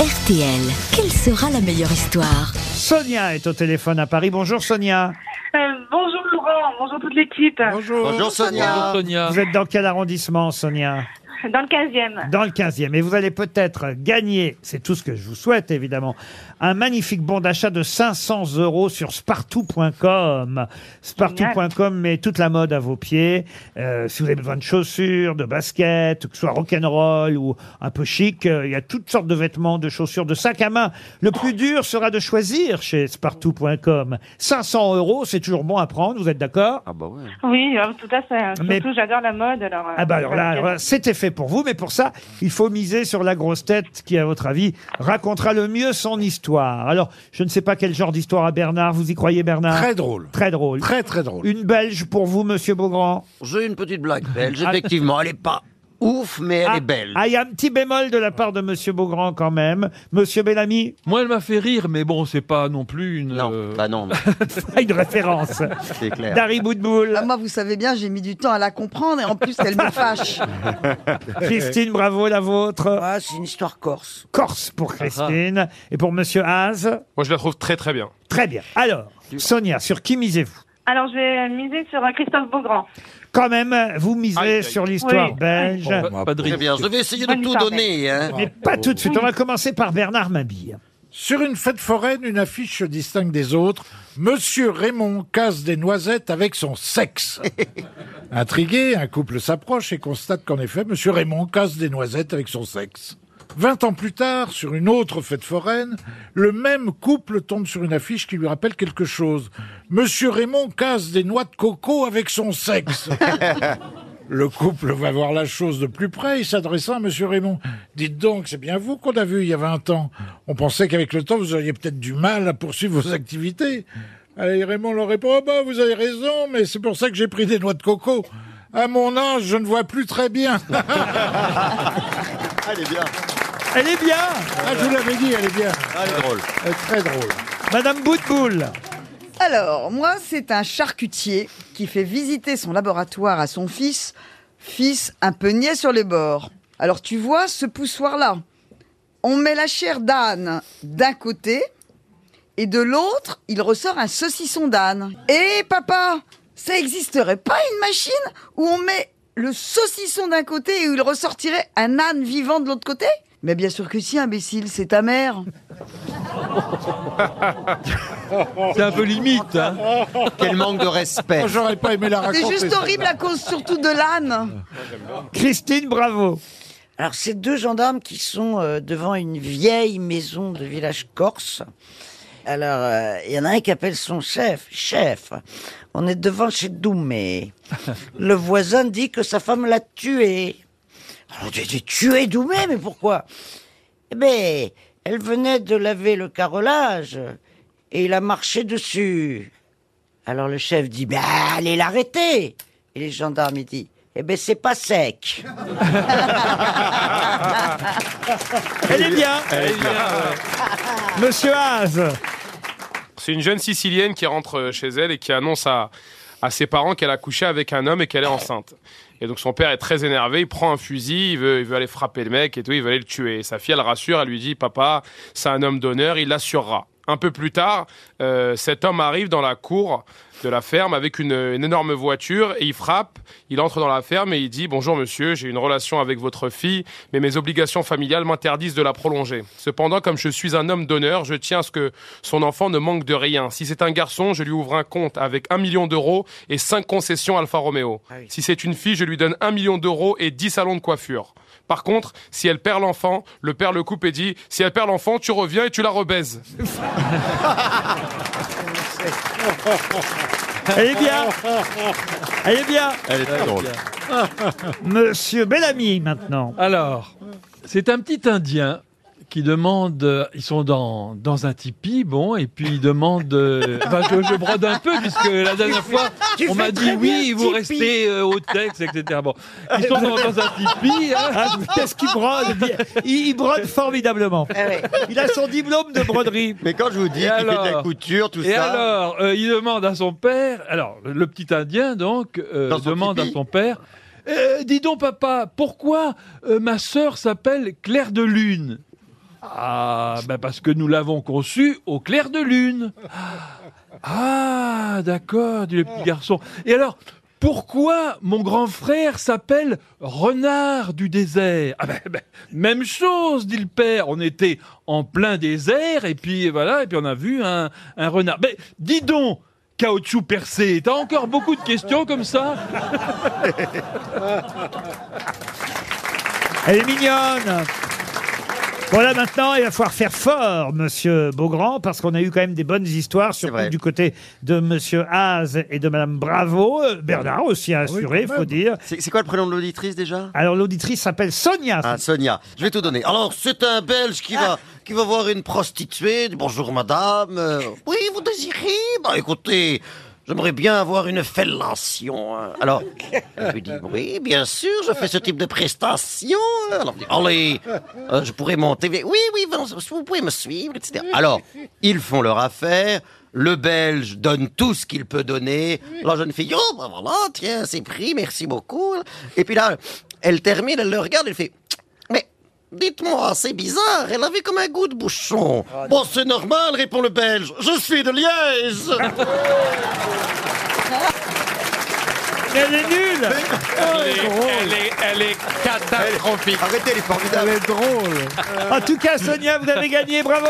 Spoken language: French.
RTL, quelle sera la meilleure histoire Sonia est au téléphone à Paris. Bonjour Sonia. Euh, bonjour Laurent, bonjour toute l'équipe. Bonjour Sonia. Sonia. Vous êtes dans quel arrondissement Sonia? Dans le 15e. Dans le 15e. Et vous allez peut-être gagner, c'est tout ce que je vous souhaite évidemment, un magnifique bon d'achat de 500 euros sur spartou.com. Spartou.com met toute la mode à vos pieds. Euh, si vous avez besoin de chaussures, de baskets, que ce soit rock'n'roll ou un peu chic, euh, il y a toutes sortes de vêtements, de chaussures, de sacs à main. Le plus dur sera de choisir chez spartou.com. 500 euros, c'est toujours bon à prendre, vous êtes d'accord? Ah bah ouais. Oui, euh, tout à fait. Mais- Surtout, j'adore la mode. Alors, euh, Ah bah alors là, voilà, c'était fait pour vous, mais pour ça, il faut miser sur la grosse tête qui, à votre avis, racontera le mieux son histoire. Alors, je ne sais pas quel genre d'histoire à Bernard. Vous y croyez, Bernard? Très drôle. Très drôle. Très très drôle. Une Belge pour vous, Monsieur Beaugrand? J'ai une petite blague belge, effectivement. Elle est pas ouf, mais elle ah, est belle. Ah, il y a un petit bémol de la part de Monsieur Beaugrand quand même. Monsieur Bellamy, Moi, elle m'a fait rire, mais bon, c'est pas non plus une. Non, euh, bah non, une référence. c'est clair. Dari Boudboul, Ah, moi, vous savez bien, j'ai mis du temps à la comprendre et en plus, elle me fâche. Christine Bravo, la vôtre. Ah, c'est une histoire corse. Corse pour Christine. Et pour Monsieur Haas, Moi, je la trouve très très bien. très bien. Alors, Sonia, sur qui misez-vous? Alors, je vais miser sur euh, Christophe Beaugrand. Quand même, vous misez Aïe, aïe. sur l'histoire Oui. belge. pas, pas de Très risque. bien. Je vais essayer de Bonne tout histoire donner. Hein. Mais pas tout de suite. On va commencer par Bernard Mabille. Sur une fête foraine, une affiche se distingue des autres. Monsieur Raymond casse des noisettes avec son sexe. Intrigué, un couple s'approche et constate qu'en effet, Monsieur Raymond casse des noisettes avec son sexe. Vingt ans plus tard, sur une autre fête foraine, le même couple tombe sur une affiche qui lui rappelle quelque chose. Monsieur Raymond casse des noix de coco avec son sexe. Le couple va voir la chose de plus près et s'adressant à Monsieur Raymond. Dites donc, c'est bien vous qu'on a vu il y a 20 ans. On pensait qu'avec le temps, vous auriez peut-être du mal à poursuivre vos activités. Allez, Raymond leur répond, oh bah, vous avez raison, mais c'est pour ça que j'ai pris des noix de coco. À mon âge, je ne vois plus très bien. Est bien. Elle est bien Ah, je vous l'avais dit, elle est bien. Elle est drôle. Elle est très drôle. Madame Boutboul. Alors, moi, c'est un charcutier qui fait visiter son laboratoire à son fils, fils un peu niais sur les bords. Alors, tu vois ce poussoir-là? On met la chair d'âne d'un côté et de l'autre, il ressort un saucisson d'âne. Et papa, ça existerait pas une machine où on met le saucisson d'un côté et où il ressortirait un âne vivant de l'autre côté? Mais bien sûr que si, imbécile, c'est ta mère. C'est un peu limite. Hein. Quel manque de respect. Moi, j'aurais pas aimé la raconter. C'est juste horrible à cause surtout de l'âne. Christine Bravo. Alors, c'est deux gendarmes qui sont euh, devant une vieille maison de village corse. Alors, euh, il y en a un qui appelle son chef. Chef, on est devant chez Doumé. Le voisin dit que sa femme l'a tué. Alors, j'ai dit, tué Doumé, mais pourquoi? Eh ben, elle venait de laver le carrelage et il a marché dessus. Alors le chef dit, ben, allez l'arrêter. Et les gendarmes, ils disent, eh ben, c'est pas sec. Elle est bien. Monsieur Haas. C'est une jeune Sicilienne qui rentre chez elle et qui annonce à, à ses parents qu'elle a couché avec un homme et qu'elle est enceinte. Et donc son père est très énervé, il prend un fusil, il veut, il veut aller frapper le mec et tout, il veut aller le tuer. Et sa fille, elle rassure, elle lui dit, papa, c'est un homme d'honneur, il l'assurera. Un peu plus tard, euh, cet homme arrive dans la cour de la ferme avec une, une énorme voiture et il frappe, il entre dans la ferme et il dit Bonjour monsieur, j'ai une relation avec votre fille, mais mes obligations familiales m'interdisent de la prolonger. Cependant, comme je suis un homme d'honneur, je tiens à ce que son enfant ne manque de rien. Si c'est un garçon, je lui ouvre un compte avec un million d'euros et cinq concessions Alfa Romeo. Si c'est une fille, je lui donne un million d'euros et dix salons de coiffure. Par contre, si elle perd l'enfant, le père le coupe et dit Si elle perd l'enfant, tu reviens et tu la rebaises. Elle est bien. Elle est bien. Elle est très drôle. Monsieur Bellamy maintenant. Alors, c'est un petit Indien qui demande, euh, ils sont dans, dans un tipi, bon, et puis ils demandent, euh, enfin je, je brode un peu puisque la dernière fois Tu on m'a dit oui, vous restez euh, au texte, etc. Bon, ils sont dans, dans un tipi, hein. Ah, Qu'est-ce qu'il brode? Il, il brode formidablement. Ouais. Il a son diplôme de broderie. Mais quand je vous dis Et qu'il fait de la alors couture, tout Et ça. alors, euh, il demande à son père, alors le petit Indien donc euh, demande tipi. à son père, Euh, dis donc papa, pourquoi euh, ma sœur s'appelle Claire de Lune? Ah, ben parce que nous l'avons conçu au clair de lune. Ah, d'accord, dit le petit garçon. Et alors, pourquoi mon grand frère s'appelle Renard du désert? Ah ben, ben, même chose, dit le père. On était en plein désert et puis voilà, et puis on a vu un, un renard. Mais dis donc, caoutchouc percé, t'as encore beaucoup de questions comme ça? Elle est mignonne. Voilà, maintenant, il va falloir faire fort, monsieur Beaugrand, parce qu'on a eu quand même des bonnes histoires, surtout vrai. du côté de monsieur Haas et de madame Bravo. Euh, Bernard aussi a assuré, il faut dire. C'est c'est quoi le prénom de l'auditrice déjà? Alors, l'auditrice s'appelle Sonia. Ah, Sonia. Je vais tout donner. Alors, c'est un Belge qui va, qui va voir une prostituée. Bonjour, madame. Euh, oui, vous désirez? Bah, écoutez, j'aimerais bien avoir une fellation. hein. Alors, elle lui dit, oui, bien sûr, je fais ce type de prestation. Alors, elle dit, allez, euh, je pourrais monter. Oui, oui, vous pouvez me suivre, etc. Alors, ils font leur affaire. Le Belge donne tout ce qu'il peut donner. La jeune fille, oh, ben voilà, tiens, c'est pris, merci beaucoup. Et puis là, elle termine, elle le regarde, elle fait, dites-moi, c'est bizarre, elle avait comme un goût de bouchon. Bon, c'est normal, répond le Belge, je suis de Liège. Elle est nulle Elle est, elle est- elle est catastrophique. Arrêtez, elle est formidable. Elle est drôle. En tout cas, Sonia, vous avez gagné, bravo